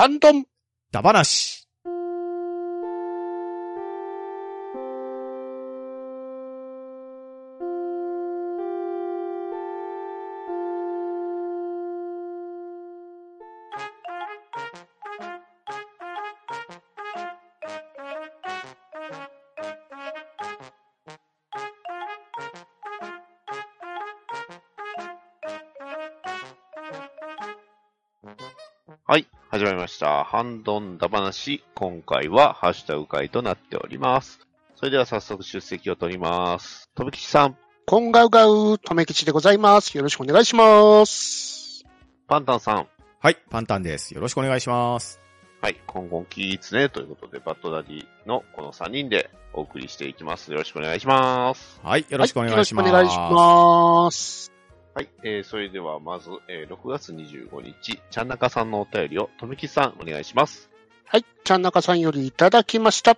ハンドン。ダバなし。した。ハンドンダ話。今回はハッシュタグ会となっております。それでは早速出席を取ります。とぶきちさん、コンガウガウ、とめきちでございます。よろしくお願いします。パンタンさん、はい、パンタンです。よろしくお願いします。はい。今後キーツね。ということで、バッドダディのこの3人でお送りしていきます。よろしくお願いします。はい、よろしくお願いします。はよろしくお願いします。はい。えー、それではまず、えー、6月25日、ちゃんなかさんのお便りを、とめきちさん、お願いします。はい。ちゃんなかさんよりいただきました。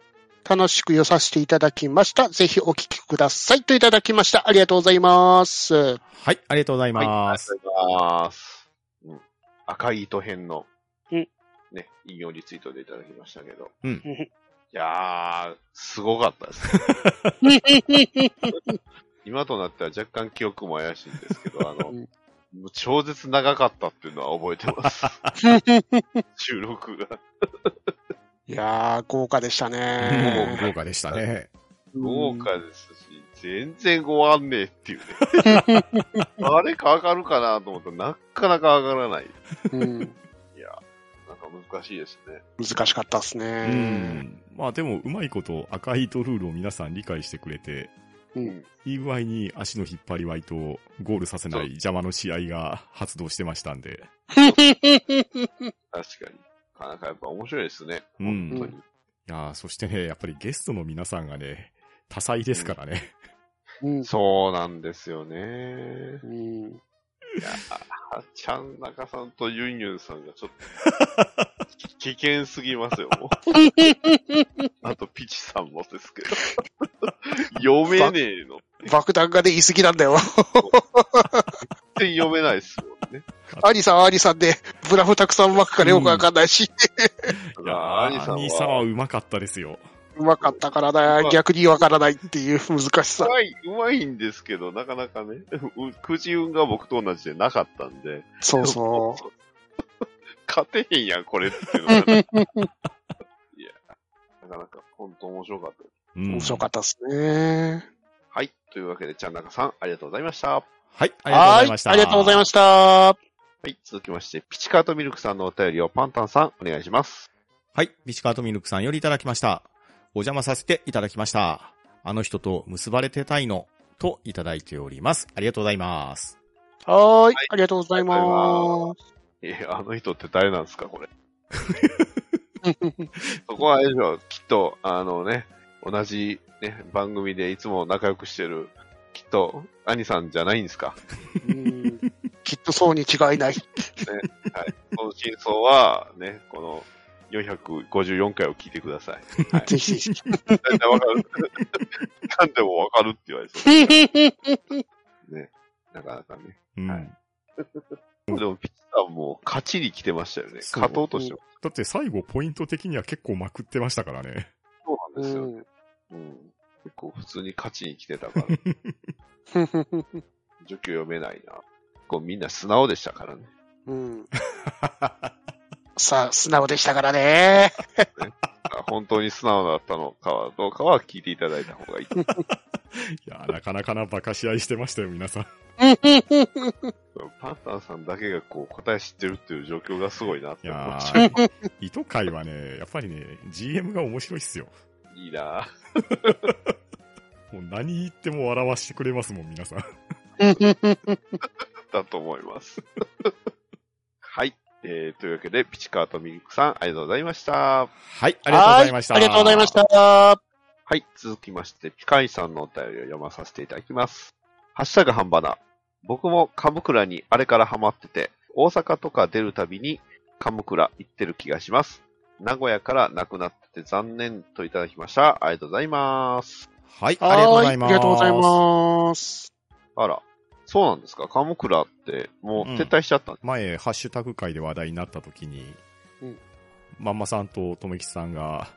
楽しく寄させていただきました。ぜひお聞きください。といただきました。ありがとうございます。はい、ありがとうございはい。あます。りがとうございます。うん。赤い糸編の、うんね、引用リツイートでいただきましたけど。うんいやー、すごかったです。今となっては若干記憶も怪しいんですけど、あの、超絶長かったっていうのは覚えてます。収録が。いやー、豪華でしたね。豪華でしたね。豪華ですし、全然ごわんねえっていうね。あれか上がるかなと思ったら、なかなか上がらない。うん。いや、なんか難しいですね。難しかったですうね。ん。まあでも、うまいこと赤い糸ルールを皆さん理解してくれて、うん。いい具合に足の引っ張り合いとゴールさせない邪魔の試合が発動してましたんで。確かに。なかなかやっぱ面白いですね。うん本当に。いやーそしてね、やっぱりゲストの皆さんがね、多彩ですからね。うん。そうなんですよね。うん。いや、あちゃん中さんとユンユンさんがちょっと、危険すぎますよ、もう。あと、ピチさんもですけど。読めねえの。爆弾がね、言い過ぎなんだよ。全然読めないですもんね。アニさんはアニさんで、ブラフたくさん巻くからよくわかんないし、いやー、アニさん兄さんはは、うまかったですよ。うまかったからだ、逆にわからないっていう難しさう。まい、うまいんですけど、なかなかね、うくじ運が僕と同じでなかったんで。そうそ 勝てへんやん、これっていうのがね、いや、なかなか本当面白かったです。うう。ん面白かったですね。はい。というわけで、ちゃんなかさん、ありがとうございました。はい、ありがとうございました。はありがとうございました。はい。続きまして、ピチカートミルクさんのお便りをパンタンさん、お願いします。はい。ビチカートミルクさんよりいただきました。お邪魔させていただきました。あの人と結ばれてたいの、といただいております。ありがとうございます。はーい、ありがとうございまえーあの人って誰なんですか、これ？そこはあれでしょ、きっと、あのね、同じね、番組でいつも仲良くしてる、きっと、兄さんじゃないんですか？す。うんきっとそうに違いない。はい。その真相は、ね、この、454回を聞いてください。はい。ぜひぜひ。大体わかる。何でもわかるって言われそう。ね。なかなかね。うん。はい でも、ピッチさんも勝ちに来てましたよね。勝とうとしてまだって最後ポイント的には結構まくってましたからね。そうなんですよ。うんうん。結構普通に勝ちに来てたから、状況読めないな。こうみんな素直でしたからね。うんさあ、素直でしたからね。あ本当に素直だったのかはどうかは聞いていただいた方がいい。いや、なかなかな馬鹿試合してましたよ、皆さん。パンタンさんだけがこう答え知ってるっていう状況がすごいなってい思やっちゃう。ー、糸会はね、やっぱりね、GM が面白いっすよ。いいな もう何言っても笑わしてくれますもん、皆さん。だと思います。はい。えー、というわけで、ピチカートミルクさん、ありがとうございました。はい、ありがとうございました。はありがとうございまし。た。はい。続きまして、ピカイさんのお便りを読まさせていただきます。ハッシュタグハンバナ。僕もカムクラにあれからハマってて、大阪とか出るたびにカムクラ行ってる気がします。名古屋からなくなってて残念といただきました。ありがとうございます。はい、ありがとうございます。はありがとうございます。あら、そうなんですか？カムクラってもう撤退しちゃったんです前、ハッシュタグ会で話題になった時に、うんまんまさんととめきさんが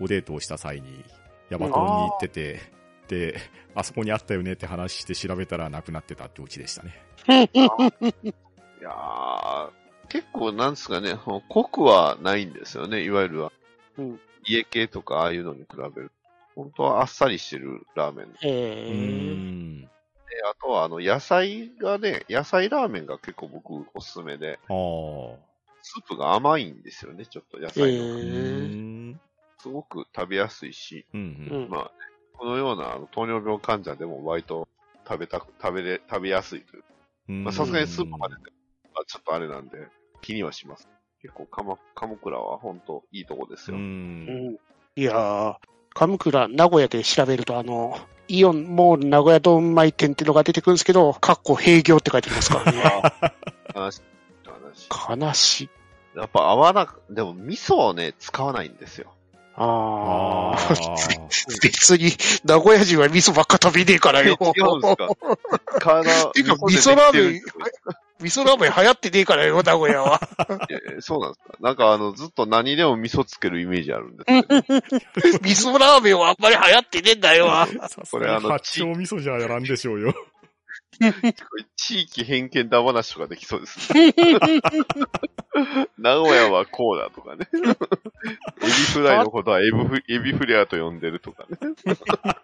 おデートをした際に、ヤバトンに行ってて、で、あそこにあったよねって話して調べたらなくなってたってオチでしたね。いやー、結構なんですかね、濃くはないんですよね、いわゆるは。うん家系とかああいうのに比べる。本当はあっさりしてるラーメンえー、ん。あとはあの野菜がね、野菜ラーメンが結構僕おすすめで、ああ。スープが甘いんですよね、ちょっと野え菜の。うー、ん。すごく食べやすいし、うんうんまあ、このようなあの糖尿病患者でも割と食べたく、食べれ、食べやすいという。うん。まあさすがにスープまでね、まあ、ちょっとあれなんで、気にはします。結構、鎌倉は本当いいとこですう。よ。うんん。いやー、鎌倉、名古屋で調べると、あの、イオンモール名古屋ドンマイ店っていうのが出てくるんですけど、かっこ閉業って書いてありますからね。話、話。悲しい。やっぱ合わなく、でも味噌をね、使わないんですよ。ああ。別に、名古屋人は味噌ばっか食べねえからよ。違うんですか？体、てか味噌でできてるんですよ味噌ラーメン流行ってねえからよ、名古屋は。そうなんですか？なんかあの、ずっと何でも味噌つけるイメージあるんですけど、味噌ラーメンはあんまり流行ってねえんだよ。これあの八丁味噌じゃやらんでしょうよ。地域偏見だ話とかできそうですね。名古屋はこうだとかね。エビフライのことはエビフエビフレアと呼んでるとかね。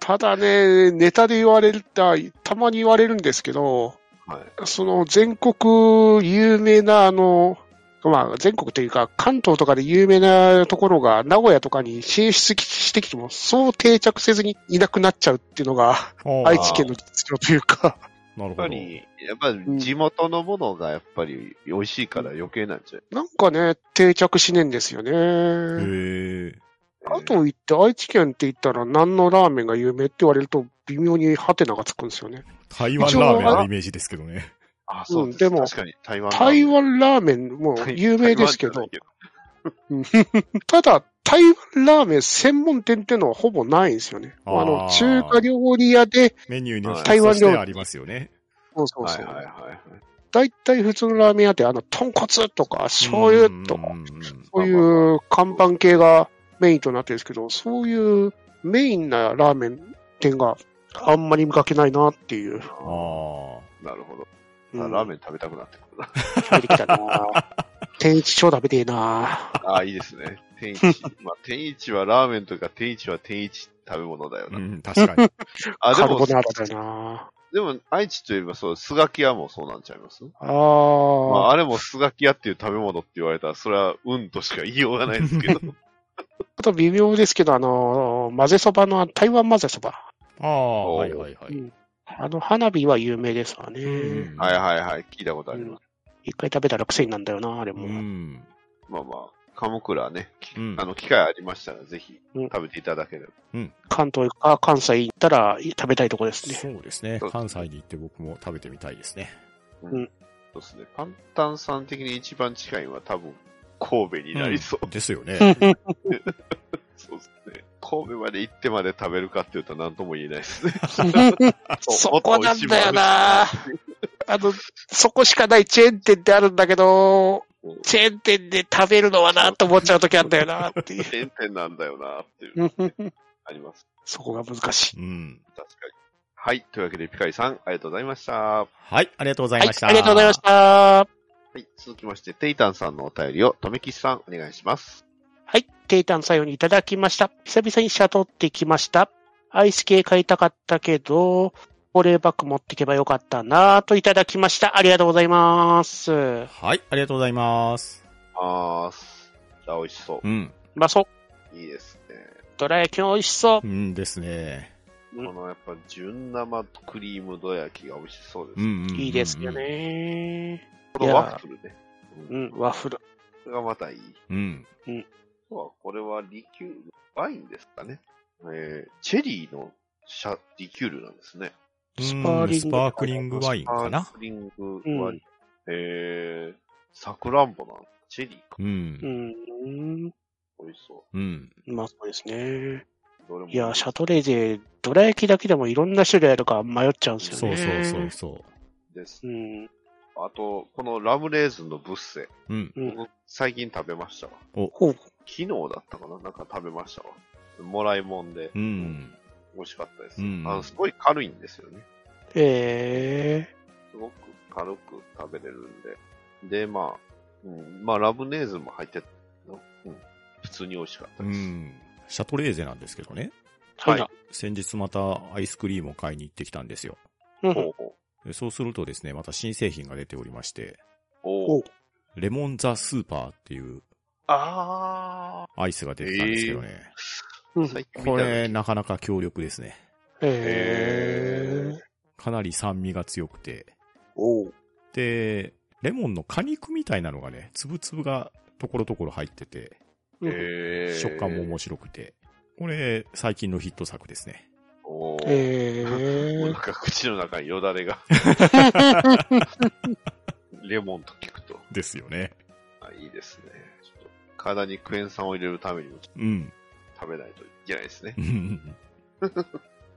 ただね、ネタで言われるた、たまに言われるんですけど、はい。その全国有名なあの、まあ全国というか関東とかで有名なところが名古屋とかに進出してきてもそう定着せずにいなくなっちゃうっていうのが愛知県の実情というか、なるほど。やっぱり、やっぱり地元のものがやっぱり美味しいから余計なんちゃう。なんかね、定着しねえんですよね。へえ。あと言って愛知県って言ったら何のラーメンが有名って言われると微妙にハテナがつくんですよね。台湾ラーメンのイメージですけどね。あ、そうです。うんでも確かに台湾台湾ラーメンも 台有名ですけど台、湾じ ただ、台湾ラーメン専門店ってのはほぼないんですよね。あの、中華料理屋で、メニューにはい台湾料理ありますよね。そうそうそう。はいはいはいはい。大体普通のラーメン屋って、あの、豚骨とか醤油とか、そういう看板系がメインとなってるんですけど、そういうメインなラーメン店があんまり見かけないなっていう。あなるほど。うんあラーメン食べたくなってくるな。出てきたな 天一超食べてえなああ、いいですね。天一。まあ、天一はラーメンというか、天一は天一食べ物だよあ。うな。ん、確かに。あ、でもカルボ、ナーラだよなでも、愛知といえばそう、スガキ屋もそうなんちゃいます？あまー。あ、あれもスガキ屋っていう食べ物って言われたら、それは運としか言いようがないですけど。あと微妙ですけど、あの、混ぜそばの台湾混ぜそば。ああ、はいはいはい。うんあの、花火は有名ですわね。うんはいはいはい、聞いたことあります。一回食べたら癖になるんだよな、あれうも。ん。まあまあ、鎌倉ね、きうんあの、機会ありましたら、ぜひうん食べていただければ。関東か関西行ったら食べたいとこですね。そうですね。関西に行って僕も食べてみたいですね。うんそうですね。パンタンさん的に一番近いのは多分、神戸になりそう。ですよね。そうですね。神戸まで行ってまで食べるかって言うと何とも言えないですね。そこなんだよなあの、そこしかないチェーン店ってあるんだけど、チェーン店で食べるのはなと思っちゃうときあるんだよなっていう。チェーン店なんだよなっていう、あります。そこが難しい。うん。確かに。はい。というわけで、ピカリさん、ありがとうございました。ははい、ありがとうございはいまし、た。ありがとうございました。い。続きまして、テイタンさんのお便りを、とめきちさん、お願いします。はい。テイタンさようにいただきました。久々にシャトってきました。アイス系買いたかったけど、保冷バッグ持ってけばよかったなぁといただきました。ありがとうございます。はい、ありがとうございます。あーす。じゃあ、美味しそうう。ん。まあ、そう。いいですね。どら焼き美味しそうう。んですね。うんこのやっぱ純生クリームど焼きが美味しそうです。うんうんうんうんいいですよ。ね。このワッフルね。ううん。ん、ワッフル。これがまたいい。うん。あとはこれはリキュール、ワインですかね。えー、チェリーのシャリキュールなんですね。スパーリングスパークリングワインかスパなークリングワイン。えー、サクランボなの。チェリーか。う。うんん。美味しそうん。まあ、そうですね。う。どれもいや、シャトレーゼ、どら焼きだけでもいろんな種類あるから迷っちゃうんですよね。そうそうそうそですう。ん。あと、このラムレーズンのブッセ。うん。最近食べましたわ。ほう。昨日だったかな？なんか食べましたわ。もらいもんで、うん。美味しかったです。うんあの、すごい軽いんですよね。えすごく軽く食べれるんで。で、まあ、うん、まあ、ラムネーズンも入っての、うん、普通に美味しかったうです。ん。シャトレーゼなんですけどね。ー。はいはい。先日またアイスクリームを買いに行ってきたんですよ。うんほうほでそうするとですね、また新製品が出ておりまして、う。おレモンザスーパーっていうあアイスが出てたんですけどね。うんー。こ時れなかなか強力ですね。えー。かなり酸味が強くて。おう。で、レモンの果肉みたいなのがね、つぶつぶがところどころ入ってて、うんえー、食感も面白くて。これ、最近のヒット作ですね。おーえもうなんー。か口の中によだれが、レモンと聞くと、ですよね。あいいですね。体にクエン酸を入れるためにもうん。食べないといけないですねう。ん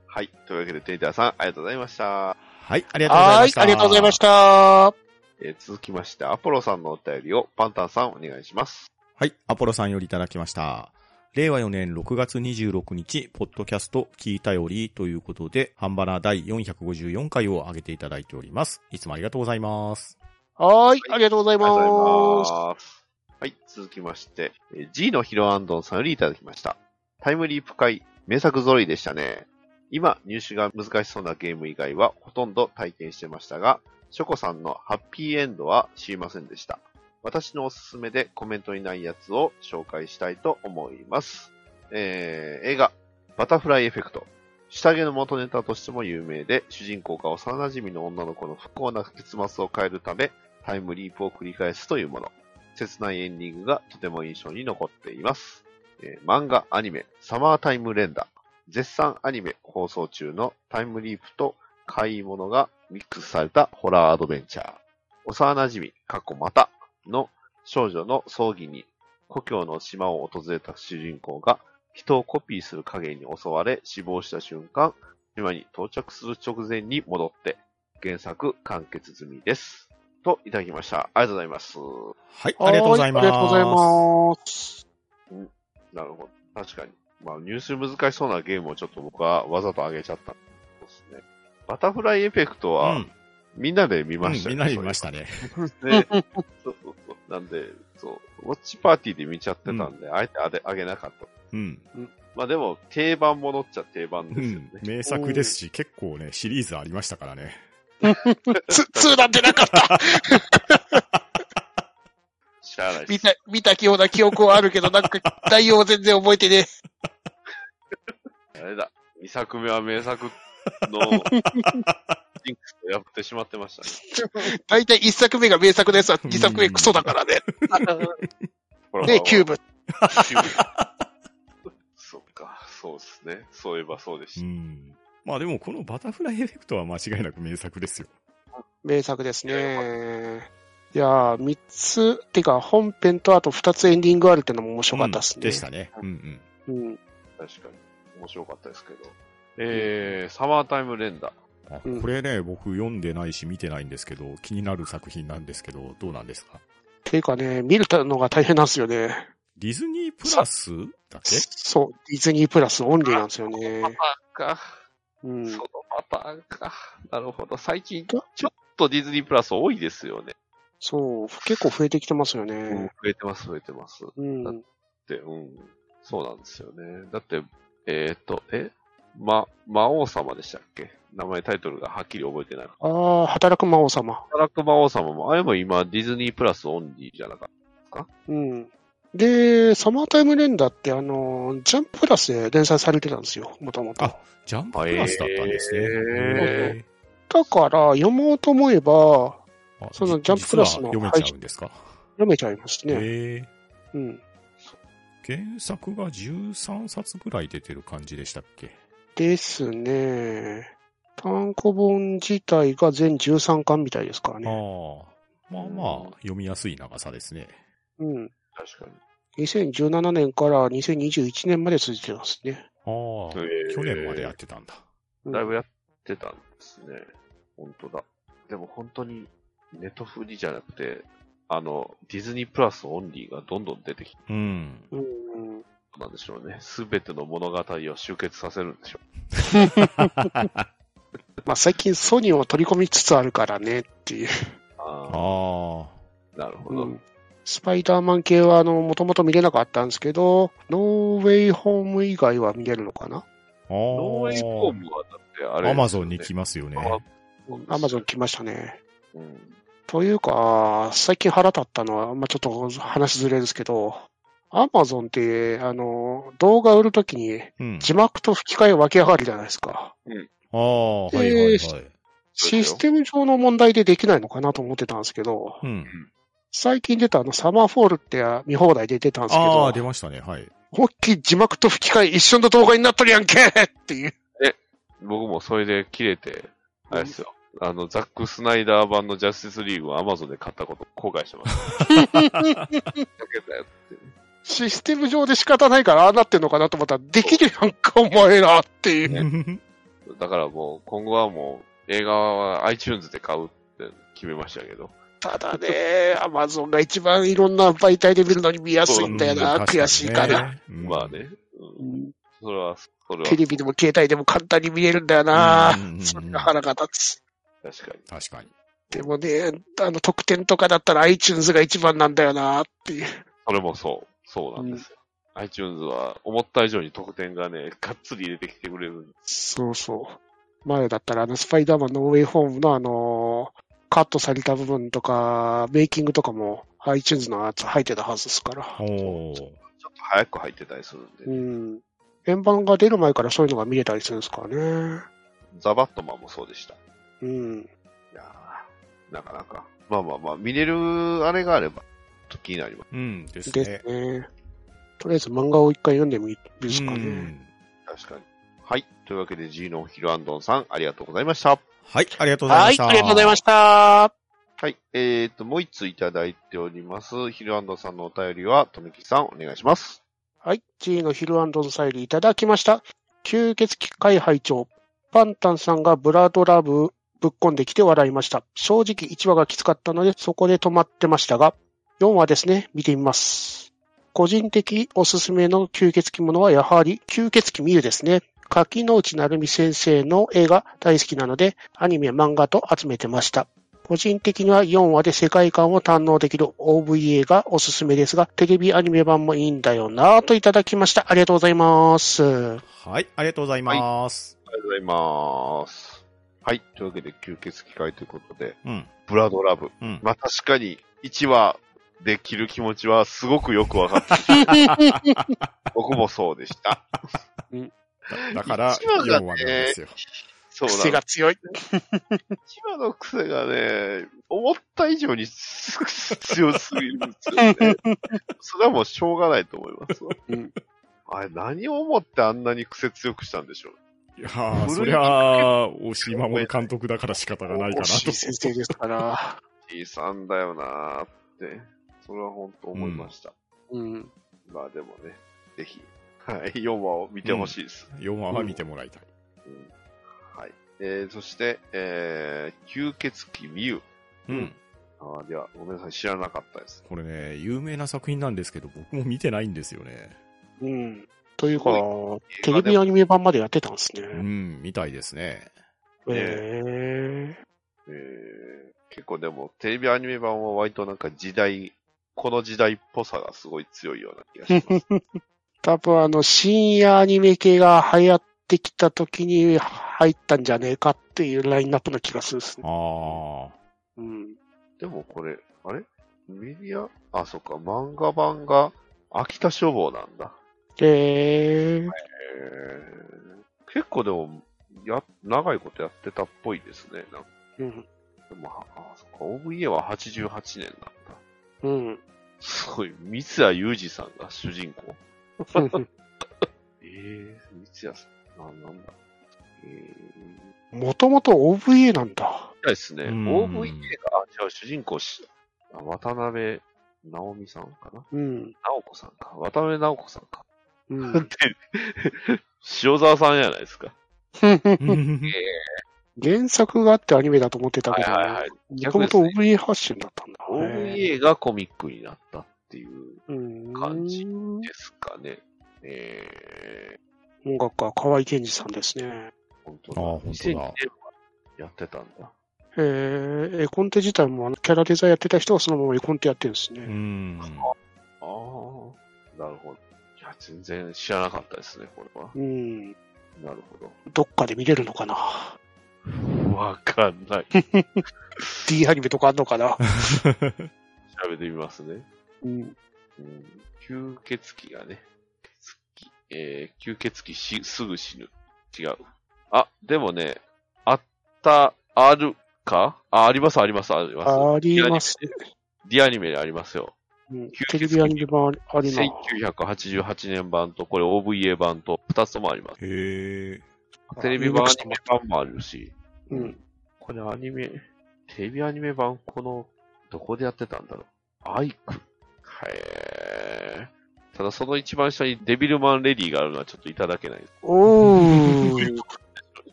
はい。というわけで、テイターさん、ありがとうございました。はい、ありがとうございはいまし、た。ありがとうございました。えー続きまして、アポロさんのお便りをパンタンさんお願いします。はい、アポロさんよりいただきました。令和4年6月26日、ポッドキャスト聞いたよりということで、ハンバナ第454回を上げていただいております。いつもありがとうございます。はい、ありがとうございありがとうごます。はい。続きまして、G のヒロアンドンさんよりいただきました。タイムリープ会、名作揃いでしたね。今、入手が難しそうなゲーム以外はほとんど体験してましたが、ショコさんのハッピーエンドは知りませんでした。私のおすすめでコメントにないやつを紹介したいと思います。えー、映画、バタフライエフェクト。下着の元ネタとしても有名で、主人公が幼馴染の女の子の不幸な結末を変えるため、タイムリープを繰り返すというもの。切ないエンディングがとても印象に残っています。えー漫画、アニメ、サマータイム連打。絶賛アニメ放送中のタイムリープと買い物がミックスされたホラーアドベンチャー。幼馴染、過去またの少女の葬儀に故郷の島を訪れた主人公が人をコピーする影に襲われ死亡した瞬間、島に到着する直前に戻って原作完結済みです。といただきました。ありがとうございます。はい、ありがとうございます。はありがとうございます。なるほど。確かに。まあ、入手難しそうなゲームをちょっと僕はわざと上げちゃったんですね。バタフライエフェクトは、うんみんなで見ましたようんみんなで見ましたね。たね。そうそうそう。なんで、そう、ウォッチパーティーで見ちゃってたんで、あえてあげあげなかった。うん。まあでも、定番ものっちゃ定番うですよねん。。名作ですし、結構ね、シリーズありましたからね。つ、2なんてなかった。知らない。見た、見たような記憶はあるけど、なんか、内容は全然覚えてねあれだ。2作目は名作の、ジンクスを破ってしまってましたね。え。大体1作目が名作のやつは2作目クソだからね。で、キューブ。キューブ。そっか、そうですね。そういえばそうでうした。ん。まあでも、このバタフライエフェクトは間違いなく名作ですよ。名作ですね。いやー、3つ、てか本編とあと2つエンディングあるってのも面白かったですね。うんでしたね。うんうん。うん。確かに。面白かったですけど。えー、サマータイム連打。これね、僕読んでないし見てないんですけど、気になる作品なんですけど、どうなんですか？ていうかね、見るのが大変なんですよね。ディズニープラスだけ？そう、ディズニープラスオンリーなんですよね。か。うんそ。のパターンか。なるほど。最近、ちょっとディズニープラス多いですよね。そう、結構増えてきてますようんね。増えてます、増えてます。うん。で、うん。そうなんですよね。だって、えっ、と、え？ま、魔王様でしたっけ？名前、タイトルがはっきり覚えてない。ああ、働く魔王様。働く魔王様も、あれも今、ディズニープラスオンリーじゃなかっうん。で、サマータイムレンダーってあの、ジャンププラスで連載されてたんですよ、もともと。あジャンププラスだったんですね。へーへだから、読もうと思えば、ーあそのジャンププラスの読めちゃうんですか？読めちゃいますね。へえ。うん。原作が13冊ぐらい出てる感じでしたっけ？ですね。単行本自体が全13巻みたいですからあね。あ。まあまあ、読みやすい長さですね。うん。た。確かに。2017年から2021年まで続いてますね。ああ、へー去年までやってたんだ。うんだいぶやってたんですね。本当だ。でも本当に、ネットフリじゃなくて、あの、ディズニープラスオンリーがどんどん出てきてうん。うん。なんでしょうね。すべての物語を集結させるんでしょ まあ最近ソニーを取り込みつつあるからねっていう。う。あああ。あ、なるほど。うんスパイダーマン系はあの、もともと見れなかったんですけど、ノーウェイホーム以外は見れるのかな？ノーウェイホームはだってあれ、アマゾンに来ますよね。アマゾン来ましたね。うん。というか、最近腹立ったのは、まあ、ちょっと話ずれですけど、アマゾンって、あの、動画売るときにうん。字幕と吹き替え分け上がるじゃないですか。ああ、はいはいはい。システム上の問題でできないのかなと思ってたんですけど、うん。最近出たあのサマーフォールって見放題で出たんですけあどあ、、出ましたね。はい。思いっきり字幕と吹き替え一緒の動画になっとるやんけっていう。僕もそれで切れて、あれですよ。あの、ザック・スナイダー版のジャスティスリーグをアマゾンで買ったこと後悔してます。だけだよってね。システム上で仕方ないからああなってんのかなと思ったら、できるやんか、お前らっていう。だからもう、今後はもう、映画は iTunes で買うって決めましたけど。ただね、アマゾンが一番いろんな媒体で見るのに見やすいんだよな、うん悔しいから。。まあ。ね。ううん。んそれは、それはテ、レビでも携帯でも簡単に見れるんだよなうんうんうん。それが腹が立つ。確かに。確かに。でもね、あの特典とかだったら iTunes が一番なんだよなっていう。それもそう。そうなんですよ。iTunes は思った以上に特典がね、がっつり入れてきてくれるんでそうそう。前だったらあのスパイダーマンのウェイホームのあのカットされた部分とか、メイキングとかも iTunes のやつ入ってたはずですから。ちょっと早く入ってたりするんで、うん。円盤が出る前からそういうのが見れたりするんですからね。ザ・バットマンもそうでした。うん。いやーなかなか。まあまあまあ、見れるあれがあれば、ちょっと気になります。うんですですね。ね。とりあえず漫画を一回読んでみるですかね。うん確かに。はい。というわけで、ジーノ・ヒルアンドンさん、ありがとうございました。はい、ありがとうございはい、ました。ありがとうございました。はい。えーと、もう一ついただいております。ヒルアンドンさんのお便りは、とめきさん、お願いします。はい、G のヒルアンドンサイルいただきました。吸血鬼会拝長パンタンさんがブラドラブぶっこんできて笑いました。正直1話がきつかったのでそこで止まってましたが、4話ですね、見てみます。個人的おすすめの吸血鬼ものはやはり吸血鬼ミユですね。柿之内成美先生の映画大好きなので、アニメ、漫画と集めてました。個人的には4話で世界観を堪能できる OVA がおすすめですが、テレビアニメ版もいいんだよなぁといただきました。ありがとうございます。はい、ありがとうございます。ありがとうございます。はい。というわけで、吸血鬼会ということで、うん。ブラドラブ。うん。まあ確かに、1話できる気持ちはすごくよくわかって、僕もそうでした。だから、一話がね4話なんですよ。そうなん癖が強い。1話の癖がね、思った以上に強すぎるんですよね。それはもうしょうがないと思いますわ。うんあれ、何を思ってあんなに癖強くしたんでしょういやー、そりゃあ、押井守監督だから仕方がないかなと惜しい。先生ですから。T さんだよなーって、それは本当思いました。うん。まあでもね、ぜひ、はい、4話を見てほしいです。4話は見てもらいたい。うんはい。えー、そして、えー、吸血鬼ミュウ。うん。あーでは、ごめんなさい、知らなかったです。これね、有名な作品なんですけど、僕も見てないんですよね。うん。というかす、テレビアニメ版までやってたんですね。うん、みたいですね。へえー、結構でも、テレビアニメ版は割となんか時代、この時代っぽさがすごい強いような気がします。ー。多分あの、深夜アニメ系が流行ってきた時に入ったんじゃねえかっていうラインナップの気がするですね。あうん。でもこれ、あれ？メディアあ、そっか、漫画版が秋田消防なんだ。で、えー、結構でも、や、長いことやってたっぽいですね。なんかうん。でも、あ、そっか、OVA は88年なんだ。うん。すごい、三谷裕二さんが主人公。えー、三谷さん、なんなんだ。えー、もともと OVA なんだ。みたいですね。うん OVA が、あ、じゃあ主人公し、あ渡辺直美さんかな？うん。直子さんか。渡辺直子さんか。うん。で、塩沢さんじゃないですか。原作があってアニメだと思ってたけど、はいはいはい。もともと OVA 発信だったんだ。OVA がコミックになったっていううん感じですかね。え音楽家、河合健二さんですね。ー、本当だ。あー本当だ2002年はやってたんだ。えー、絵コンテ自体もあのキャラデザやってた人がそのまま絵コンテやってるんですね。うん。ああ、なるほど。いや、全然知らなかったですね、これは。うん。なるほど。どっかで見れるのかな？わかんない。?D アニメとかあんのかな調べてみますね。うん。うん、吸血鬼がね、血鬼えー、吸血鬼し、すぐ死ぬ。違う。あ、でもね、あった、あるか？あ、あります、あります、あります。あります。ディアニメでありますよ。うんテレビアニメ版ありな。1988年版と、これ OVA 版と、2つともあります。へえ。テレビ版、アニメ版もあるし、うん。これアニメ、テレビアニメ版、この、どこでやってたんだろう？アイク？へー。ただその一番下にデビルマンレディがあるのはちょっといただけない。おー。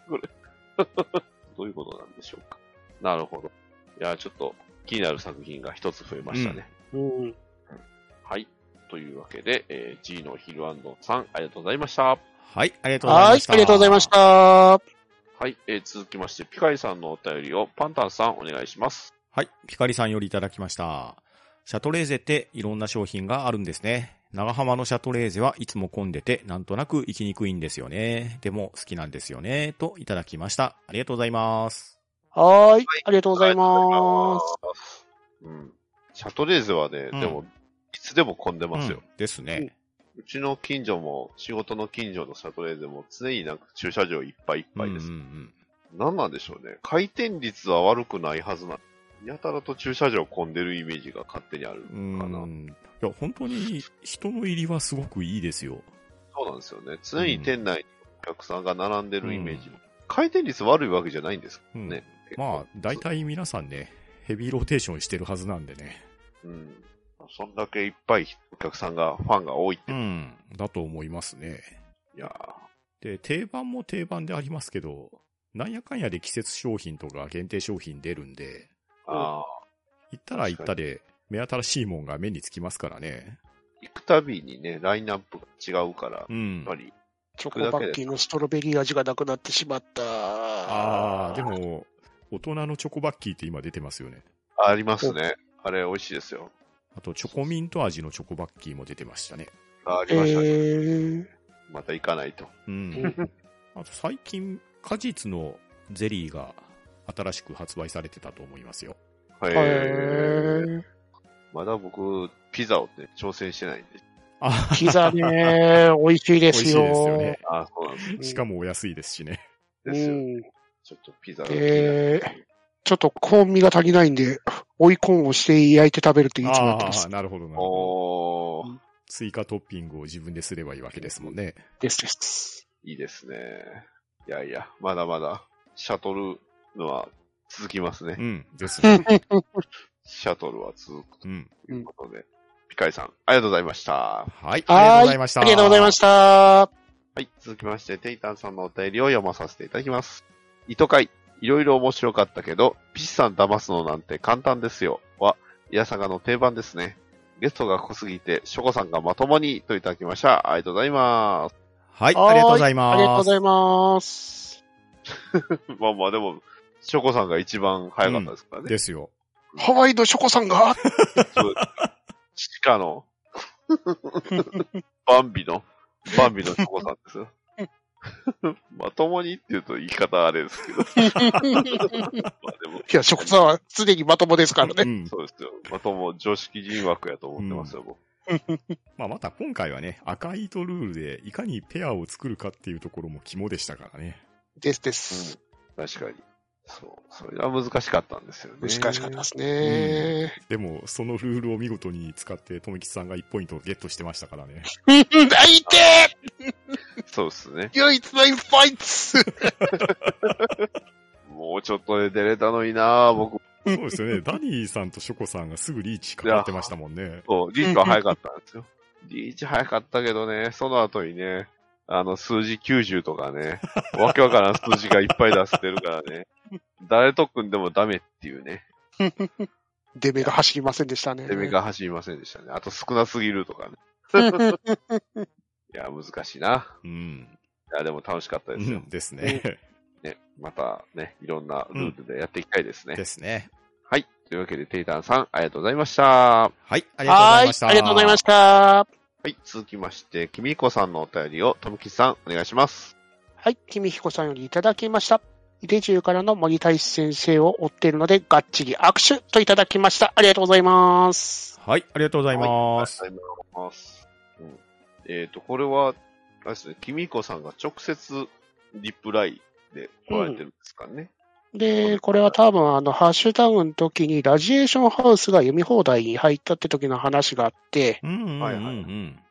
こ れどういうことなんでしょうか。なるほど。いや、ちょっと気になる作品が一つ増えましたね。うん。はい。というわけで、えー、G のヒルさん、ありがとうございました。はい、ありがとうございはいまし、た。ありがとうございまし。た。ははい。えー、続きまして、ピカイさんのお便りをパンタンさんお願いします。はい、ピカリさんよりいただきました。シャトレーゼっていろんな商品があるんですね。長浜のシャトレーゼはいつも混んでて、なんとなく行きにくいんですよね。でも好きなんですよね。といただきました。ありがとうございます。ーい、ありがとうございます。す。うん。シャトレーゼはね、うんでも、いつでも混んでますよ。うんですね。うちの近所も、仕事の近所のシャトレーゼも常になんか駐車場いっぱいいっぱいです。うんうんうん何なんでしょうね。回転率は悪くないはずな。やたらと駐車場混んでるイメージが勝手にあるうかな。ん。いや、本当に人の入りはすごくいいですよ。そうなんですよね。常に店内にお客さんが並んでるイメージ。回転率悪いわけじゃないんですうんね。まあ、大体皆さんね、ヘビーローテーションしてるはずなんでね。うん。そんだけいっぱいお客さんが、ファンが多いって。いうん。だと思いますね。やで、定番も定番でありますけど、なんやかんやで季節商品とか限定商品出るんで、ーああ。行ったら行ったで、目新しいもんが目につきますからね。行くたびにね、ラインナップが違うから、やっうんぱ。り、チョコバッキーのストロベリー味がなくなってしまった。ああ、で。も、大人のチョコバッキーって今出てますよね。ありますね。あれ美味しいですよ。あと、チョコミント味のチョコバッキーも出てましたね。えあありましたね。ー。また行かないと。う。うんんあと、最近、果実のゼリーが新しく発売されてたと思いますよ。へへえ。ー。まだ僕、ピザをね、挑戦してないんで。あピザね、美味しいですよ。美味しいですよね。ああ、そうなんですうんしかもお安いですしね。ですよ。うん。ちょっとピザが。えー、ちょっとコーン味が足りないんで、追いコーンをして焼いて食べるっていつもやってますああ、。なるほど、なるほど。追加トッピングを自分ですればいいわけですもんね。ですです。いいですね。いやいや、まだまだ、シャトルのは続きますねう。ん、ですね。シャトルは続くうん。ということで。ピカイさん、ありがとうございました。はい、ありがとうございました。ありがとうございました。はい、続きまして、テイタンさんのお便りを読まさせていただきます。糸会、いろいろ面白かったけど、ピチさん騙すのなんて簡単ですよ。は、イヤサガの定番ですね。ゲストが濃すぎて、ショコさんがまともにといただきました。ありがとうございます。はい、ありがとうございます。ありがとうございます。まあまあでも、ショコさんが一番早かったですからね。ですよ。ハワイのショコさんが？地下の、バンビの、バンビのショコさんですよ。まともにって言うと言い方あれですけど。まあでも、いや、ショコさんはすでにまともですからね。うん。そうですよ。まとも常識人枠やと思ってますよ、僕。まあ、また今回はね、赤い糸ルールでいかにペアを作るかっていうところも肝でしたからね。ですです。確かに。そう。それは難しかったんですよね。難しかったですね。でも、そのルールを見事に使って、とめきさんが1ポイントをゲットしてましたからね。うん、あ、いてそうですね。唯一のインファイツもうちょっとで出れたのにな僕。そうですよね。ダニーさんとショコさんがすぐリーチかかってましたもんね。そう、リーチは早かったんですよ。リーチ早かったけどね、その後にね、あの、数字90とかね、わけわからん数字がいっぱい出してるからね、誰と組んでもダメっていうね、デメが走りませんでしたね。攻めが走りませんでしたね。あと少なすぎるとかね。いや、難しいな。うん。いや、でも楽しかったうですよ。んですね。ね、またね、いろんなルールでやっていきたいですね。ですね。はい。というわけで、テイタンさん、ありがとうございました。はい、ありがとうござはいいました。ありがとうございました。はい。続きまして、きみこさんのお便りを、とむきさん、お願いします。はい、君彦さんよりいただきました。井手中からの森大志先生を追っているので、がっちり握手といただきました。ありがとうございます。はい、ありがとうございます。はいありがとうございます。うん、えっ、と、これは、あれですね、きみこさんが直接リプライで来られてるんですかね。で、これは多分あの、ハッシュタグの時にラジエーションハウスが読み放題に入ったって時の話があって。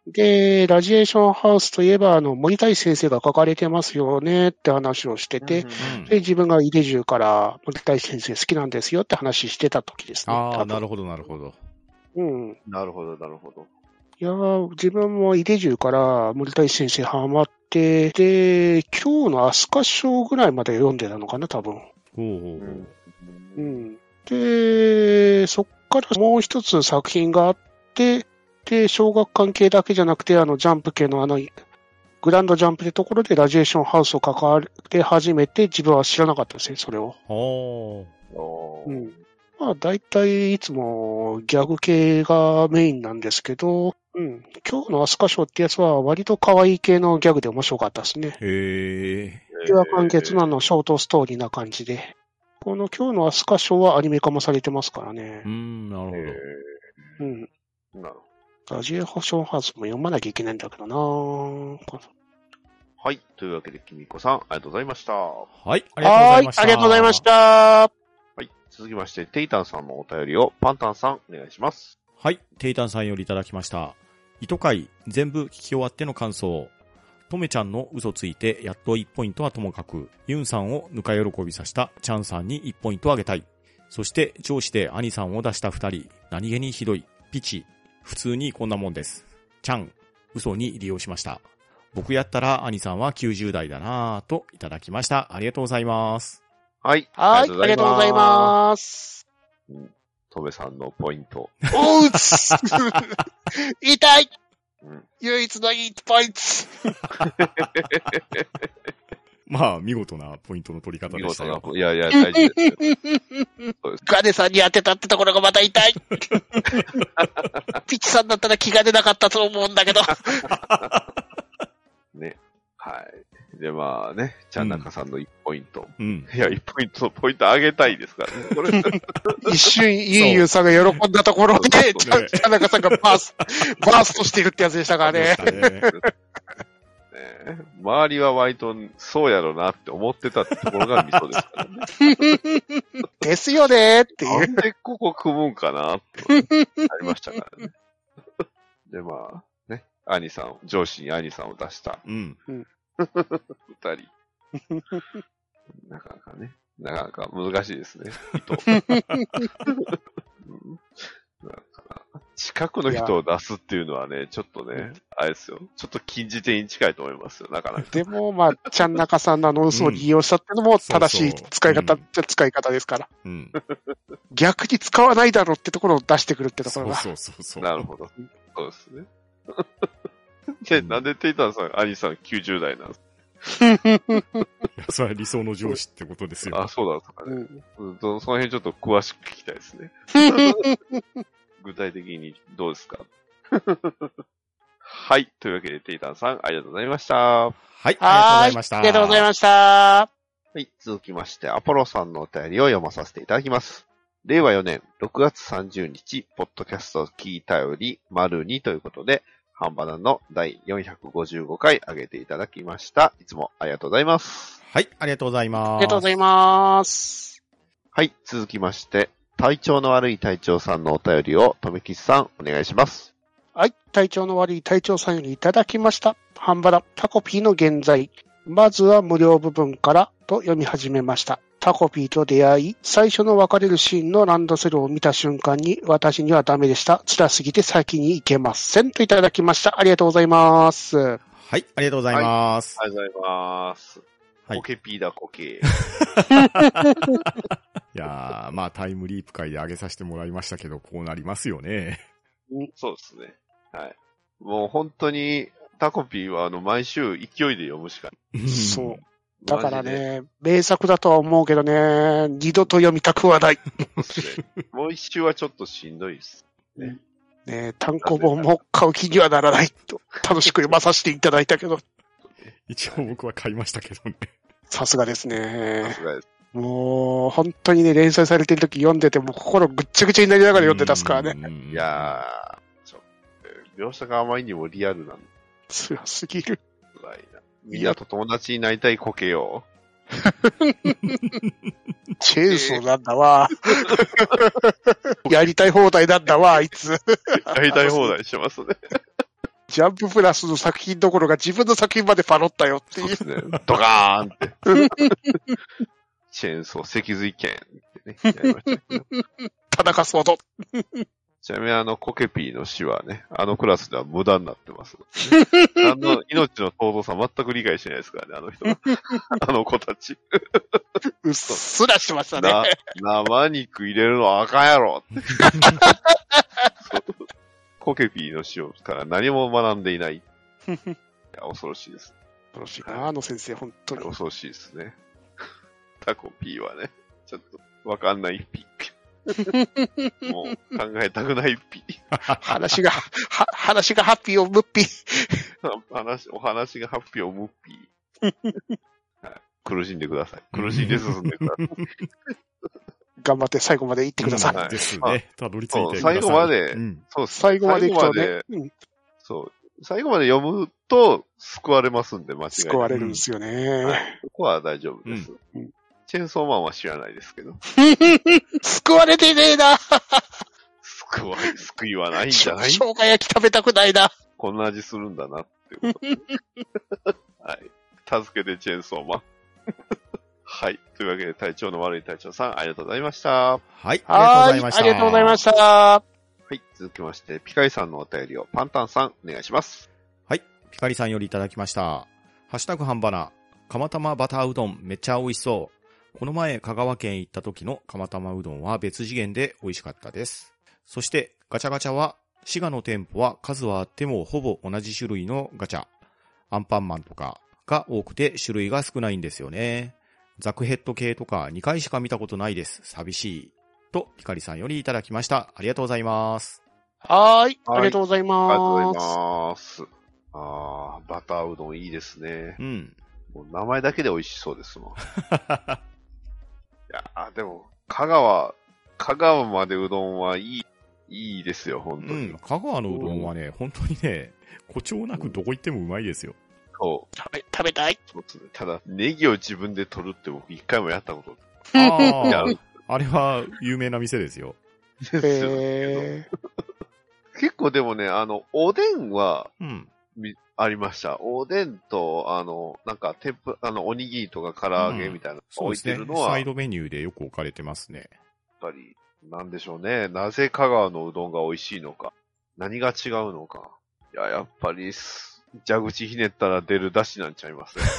で、ラジエーションハウスといえば、あの、森大志先生が書かれてますよねって話をしてて、うんうんで、自分が井出中から森大志先生好きなんですよって話してた時ですね。ああ、なるほど、なるほど。うん。なるほど、なるほど。いやー、自分も井出中から森大志先生ハマって、で、今日の飛鳥賞ぐらいまで読んでたのかな、多分。ほうん。で、そっからもう一つ作品があって、で、小学関係だけじゃなくて、あの、ジャンプ系のあの、グランドジャンプってところでラジエーションハウスを関われ始めて、自分は知らなかったですね、それを。うんまあ、大体いつもギャグ系がメインなんですけど、うん。今日のアスカショーってやつは割と可愛い系のギャグで面白かったですね。あ。へえ。違和完結のあのショートストーリーな感じで。この今日のアスカショーはアニメ化もされてますからねう。ん、なるへうん。ーなるほど。ラジエーションハウスも読まなきゃいけないんだけどなはい。というわけで、きみこさん、ありがとうございました。はほど。はい、ありがとうござはいいました。ありがとうございまし。た。い。続きまして、テイタンさんのお便りを、パンタンさん、お願いします。はい、テイタンさんよりいただきました。糸会、全部聞き終わっての感想。とめちゃんの嘘ついて、やっと1ポイントはともかく、ユンさんをぬか喜びさせたチャンさんに1ポイントあげたい。そして、上司で兄さんを出した2人、何気にひどい、ピチ、普通にこんなもんです。チャン、嘘に利用しました。僕やったら兄さんは90代だなぁといただきました。ありがとうございます。はい。はい、ありがとうございます。す。トメさんのポイント。おうつ 痛いうん唯一のいいポイント まあ、見事なポイントの取り方見でしたよ。。いやいや、大事ですよ。ガネさんに当てたってところがまた痛い ピッチさんだったら気が出なかったと思うんだけど。ね。はい。で、まあね、ちゃんなかさんの1ポイント。うん。いや、1ポイント、ポイント上げたいですからね。これ、一瞬、ゆうゆうさんが喜んだところで、ちゃん、田中さんがバース、バーストしてるってやつでしたからね。ねね周りは割とそうやろなって思ってたってところがミソですからね。ですよねっていう。なんでここ組むんかなってありましたからね。で、まあ、ね、兄さん、上司に兄さんを出したうん。二人。なかなかね、なかなか難しいですね、近くの人を出すっていうのはね、ちょっとね、あれですよ。ちょっと禁じ手に近いと思いますよ、なかなか。でも、まあ、ちゃんなかさんのあの嘘を利用したってのも正しい使い方っちゃ使い方ですから。うん。逆に使わないだろうってところを出してくるってところが。そうそうそうそう。なるほど。そうですね。で、なんでテイタンさん、兄さん90代なんですいやそれは理想の上司ってことですかよ。あ、そうなんですかね。うんうんそその辺ちょっと詳しく聞きたいですね。具体的にどうですか？はい。というわけで、テイタンさん、ありがとうございました。ははい、ありがとうございました。ありがとうございました。い。続きまして、アポロさんのお便りを読まさせていただきます。令和4年6月30日、ポッドキャスト聞いたより、丸2ということで、ハンバナの第455回上げていただきました。いつもありがとうございます。はい、ありがとうございます。ありがとうございます。はい。続きまして、体調の悪い隊長さんのお便りを、とめきちさん、お願いします。はい。体調の悪い隊長さんよりいただきました。ハンバラ、タコピーの現在。まずは無料部分からと読み始めました。タコピーと出会い、最初の別れるシーンのランドセルを見た瞬間に、私にはダメでした。辛すぎて先に行けません。といただきました。ありがとうございます。はい、ありがとうございます。ありがとうございます。はいコケピーだ、コケ。い、やー、まあタイムリープ会で上げさせてもらいましたけど、こうなりますよね。そうですね。はい。もう本当に、タコピーはあの、毎週勢いで読むしかない。そう。だから。ね、名作だとは思うけどね、二度と読みたくはない。もう一周はちょっとしんどいです。ね、単行本も買う気にはならないと、楽しく読まさせていただいたけど、一応僕は買いましたけどね。さすがですさね。すがです。もう、本当にね、連載されてる時読んでても心ぐっちゃぐちゃになりながら読んでたっすからね。ねいやー、ちょ描写があまりにもリアルなん強すぎる。だいな。みんなと友達になりたいコケよ。チェーンソーなんだわ。やりたい放題なんだわ、あいつ。やりたい放題してますね。ジャンププラスの作品どころか自分の作品までパロったよっていう。そうですね。ドカーンって。チェーンソー、脊髄剣ってね。田中ソード。ちなみにあの、コケピーの死はね、あのクラスでは無駄になってます。あの、命の尊さ全く理解してないですからね、あの人は。あの子たち。うっすらしてましたね。な、生肉入れるのあかんやろ って。コケピーの死をから何も学んでいない。いや、恐ろしいです。恐ろしいな、あの先生、本当に。恐ろしいですね。タコピーはね、ちょっとわかんないピー。もう考えたくないピー。話が、は、話がハッピーをムッピー。話、お話がハッピーをムッピー。はい苦しんでください。苦しんで進んでください。頑張って最後まで行ってください。はいですね。たどり着いてそうください。最後までうん。そう最後まで行くとね最後まで、うんそう。最後まで読むと救われますんで、間違いない。救われるんですよね。はいそこは大丈夫です。うんチェーンソーマンは知らないですけど。救われてねえな。救わ、救いはないんじゃない？生姜焼き食べたくないな。こんな味するんだなってこと。はい。助けてチェーンソーマン。はい。というわけで、体調の悪い隊長さん、ありがとうございました。ははい。ありがとうございました。ありがとうございました。い。続きまして、ピカイさんのお便りをパンタンさん、お願いします。はい。ピカリさんよりいただきました。ハッシュタグ半ばな。釜玉バターうどんめっちゃ美味しそう。この前香川県行った時の釜玉うどんは別次元で美味しかったです。そしてガチャガチャは滋賀の店舗は数はあってもほぼ同じ種類のガチャ。アンパンマンとかが多くて種類が少ないんですよね。ザクヘッド系とか2回しか見たことないです。寂しい。と、ピカリさんよりいただきました。ありがとうございます。はーい。はいありがとうございありがとうございます。ます。あー、バターうどんいいですね。うん。もう名前だけで美味しそうですもん。いやー、でも、香川、香川までうどんはいい、いいですよ、本当に。うん。香川のうどんはね、本当にね、誇張なくどこ行ってもうまいですよ。そう。食べ、食べたい？そうですね。ただ、ネギを自分で取るって僕一回もやったことあやあ、あれは有名な店ですよ。ですよえ 結構でもね、あの、おでんは、うん。みありました。おでんと、あの、なんか、天ぷあの、おにぎりとか唐揚げみたいなの置いてるのは、サイやっドメニューでよく置かれてますね。ぱり、なんでしょうね。なぜ香川のうどんが美味しいのか。何が違うのか。いや、やっぱりす、蛇口ひねったら出る出汁なんちゃいますね。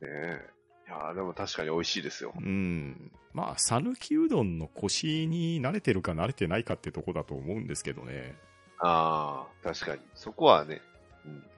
ねえ。いや、でも確かに美味しいですよ。うん。まあ、讃岐うどんの腰に慣れてるか慣れてないかってとこだと思うんですけどね。ああ、確かに。そこはね、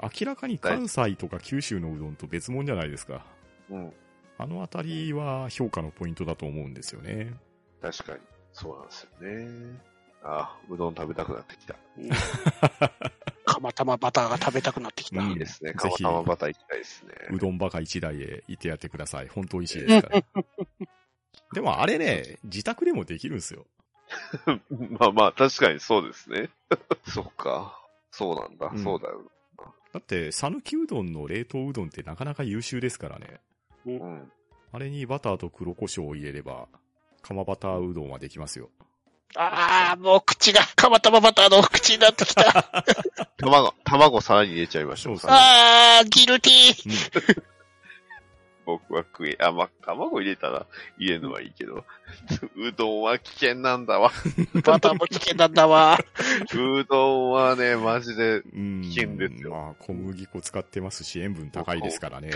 明らかに関西とか九州のうどんと別物じゃないですか。うん、うん、あのあたりは評価のポイントだと思うんですよね。確かに。そうなんですよね。ああ、うどん食べたくなってきた。ー、釜玉バターが食べたくなってきた。うんいいですね。ぜひ釜玉バター行きたいですね。うどんバカ一台へ行ってやってください。本当美味しいですから。でもあれね、自宅でもできるんですよ。まあまあ、確かにそうですね。そっか。そうなんだ。うんそうだよ。だって、讃岐うどんの冷凍うどんってなかなか優秀ですからね。うん。あれにバターと黒胡椒を入れれば、釜バターうどんはできますよ。ああ、もう口が釜玉バターの口になってきた。卵、卵さらに入れちゃいましょう。そうそうああ、ギルティー。僕は食え、あ、まあ、卵入れたら入れるのはいいけど、うどんは危険なんだわ。バターも危険なんだわ。うどんはね、マジでうん。危険ですよまあ、小麦粉使ってますし、塩分高いですからね。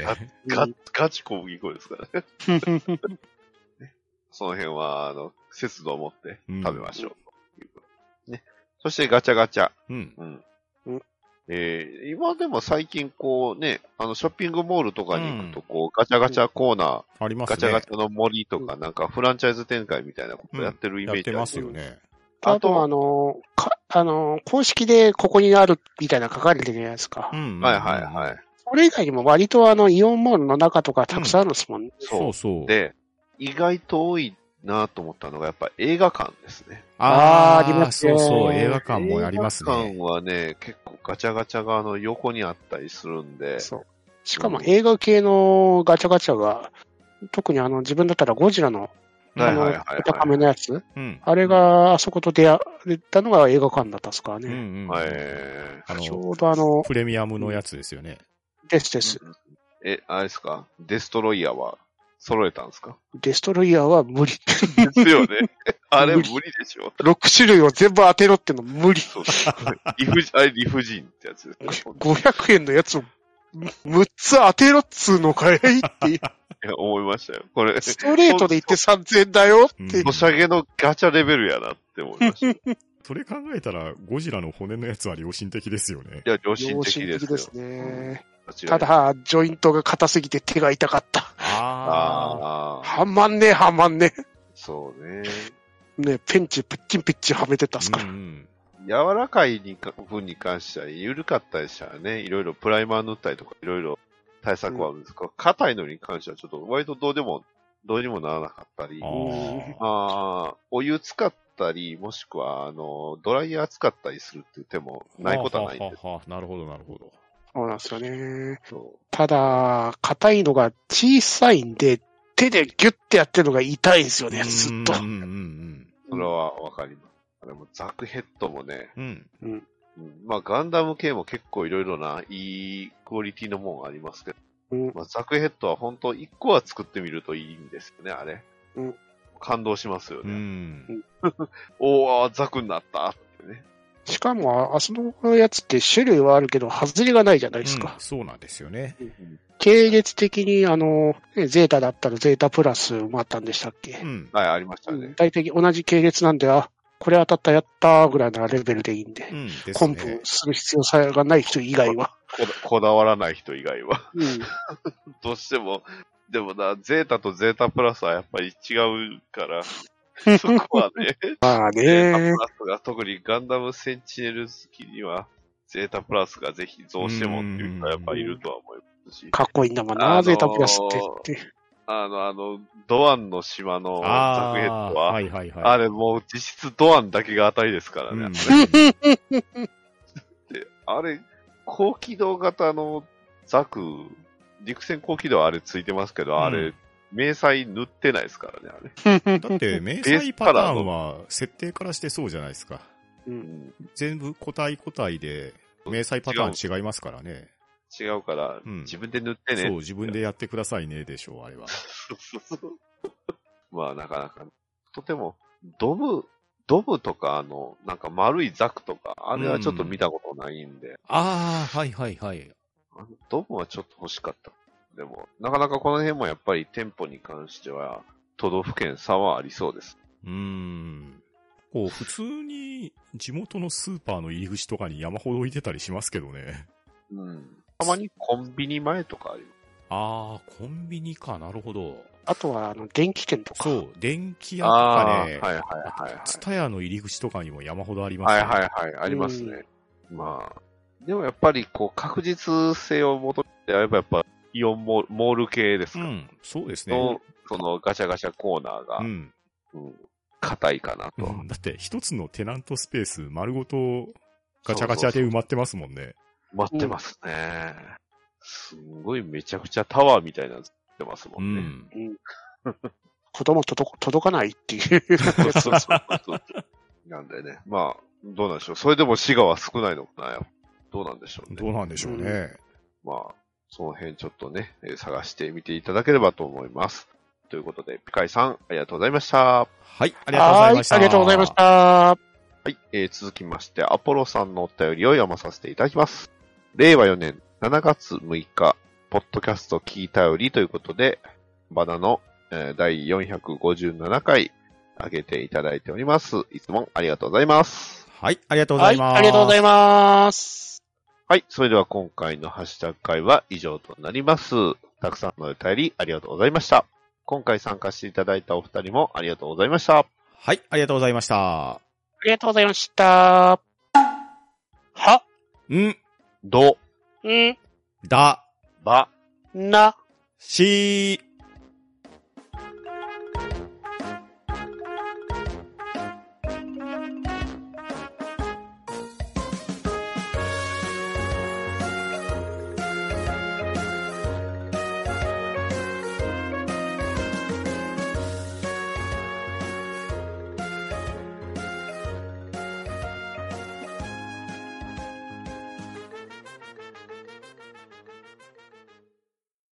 ガガチ小麦粉ですからね。その辺は、あの、節度を持って食べましょう。うことね。そしてガチャガチャ。うん。うんうん。えー今でも最近こうね、あの、ショッピングモールとかに行くと、こう、ガチャガチャコーナー、ありますね。ガチャガチャの森とか、なんかフランチャイズ展開みたいなことやってるイメージあるやってますよ。ね。あと、あの、か、あの、公式でここにあるみたいな書かれてるじゃないですか。うん。はいはいはい。それ以外にも割とあの、イオンモールの中とかたくさんあるんですもんね。そうそう。で、意外と多いなと思ったのが、やっぱ映画館ですね。あーありますねそうそう、映画館もあります映画ね。館はね、結構ガチャガチャがあの横にあったりするんで、そう。しかも映画系のガチャガチャが、特にあの、自分だったらゴジラの、あの、はいはいはいはい高めのやつ、うん。あれがあそこと出会ったのが映画館だったっすからうんね。うん。えあちの、ょうどあの、プレミアムのやつですよね。ですです。え、あれですか？デストロイヤーは揃えたんですか？デストロイヤーは無理。ですよね。あれ無理でしょ。6種類を全部当てろっての無理。そう理不尽、あれ理不尽ってやつですね。500円のやつを6つ当てろっつうのかいって、いや、思いましたよ。これ、ストレートで言って3000円だよって。うんソシャゲのガチャレベルやなって思いました。い それ考えたら、ゴジラの骨のやつは良心的ですよね。や、良心良的ですよ。心的ですね。た、だ、ジョイントが硬すぎて手が痛かった。あああ、はまんねえ、はまんねそうね。え。ねえペンチ、プッチンピッチンはめてたっすあ。から。うんうん。柔らかいにか分に関しては、緩かったりしたらね、いろいろプライマー塗ったりとか、いろいろ対策はあるんですけど、硬、いのに関してはちょっと割とどうでも、どうにもならなかったり、ああーお湯使ったり、もしくは、あの、ドライヤー使ったりするっていう手もあ。ないことはないんです。ははははなるほど、なるほど。そうなんですよね。そただ、硬いのが小さいんで、手でギュッてやってるのが痛いんですよね、ずっとう。んうんうんう。それはわかります。あれもザクヘッドもね、うん。まあガンダム系も結構いろいろな、いいクオリティのもんありますけど、うんまあ、ザクヘッドは本当一個は作ってみるといいんですよね、あれ。うん感動しますようね。ん。おー、ザクになったってね。しかも、あそのやつって種類はあるけど、外れがないじゃないですか。うんそうなんですよね。系列的に、あの、ねゼータだったらゼータプラスもあったんでしたっけ？う、ん。はい、ありましたねうん。大体同じ系列なんで、あ、これ当たったやったーぐらいなレベルでいいんで、うん。ですコンねプ。する必要さえがない人以外は。こだこだわらない人以外は。うん。どうしても、でもな、ゼータとゼータプラスはやっぱり違うから、そこはね、まあゼータプね。ラスが特にガンダムセンチネル好きには、ゼータプラスがぜひどうしてもっていう人はやっぱいるとは思いますし、かっこいいんだもんな、あのーゼータプラスってって。あの、あの、ドアンの島のザあクヘッあ、ドは、はいはいはい。あれもう実質ドアンだけが当たりですからね。うん であれ、高機動型のザク、陸戦高機動はあれついてますけど、あれうん、迷彩塗ってないですからね、あれ。だって、迷彩パターンは設定からしてそうじゃないですか。うん全部個体個体で、迷彩パターン違いますからね。違うから、うん自分で塗ってね。そう、自分でやってくださいね、でしょう、あれは。まあ、なかなか、とても、ドム、ドムとか、あの、なんか丸いザクとか、あれはちょっと見たことないんで、ああ、はいはいはい。あのドムはちょっと欲しかった。でも、なかなかこの辺もやっぱり店舗に関しては、都道府県差はありそうです。うーん。こう、普通に地元のスーパーの入り口とかに山ほど置いてたりしますけどね。うん。たまにコンビニ前とかあります。ああ、コンビニか、なるほど。あとは、あの、電気店とか。そう、電気屋とかね、あーはいはいはいはい。ツタヤの入り口とかにも山ほどありますはいね。はいはい、ありますね。まあ、でもやっぱりこう確実性を求めてやればやっぱイオンモールモール系ですか、うん、そうですねの。そのガチャガチャコーナーが、うん。うん硬いかなと。うんだって、一つのテナントスペース丸ごとガチャガチャで埋まってますもんね。待ってますね。すんごいめちゃくちゃタワーみたいなの作ってますもうんね。ん。子供届く届かないっていう。そうそうそうそうなんでね、まあ、どうなんでしょう。それでも滋賀は少ないのかなどうなんでしょうね。どうなんでしょうね。まあ、その辺ちょっとね、えー探してみていただければと思います。ということで、ピカイさん、ありがとうございました。ははい、ありがとうございました。はいありがとうございまし。た。い、えー続きまして、アポロさんのお便りを読まさせていただきます。令和4年7月6日、ポッドキャスト聞いたよりということで、バナの、えー第457回、上げていただいております。いつもありがとうございます。はい、ありがとうごはい、ざいます。ありがとうございます。はい。それでは今回のハッシュタグ会は以上となります。たくさんのお便りありがとうございました。今回参加していただいたお二人もありがとうございました。はい、ありがとうございました。ありがとうございました。は、ん、ど、ん、だ、ば、な、し、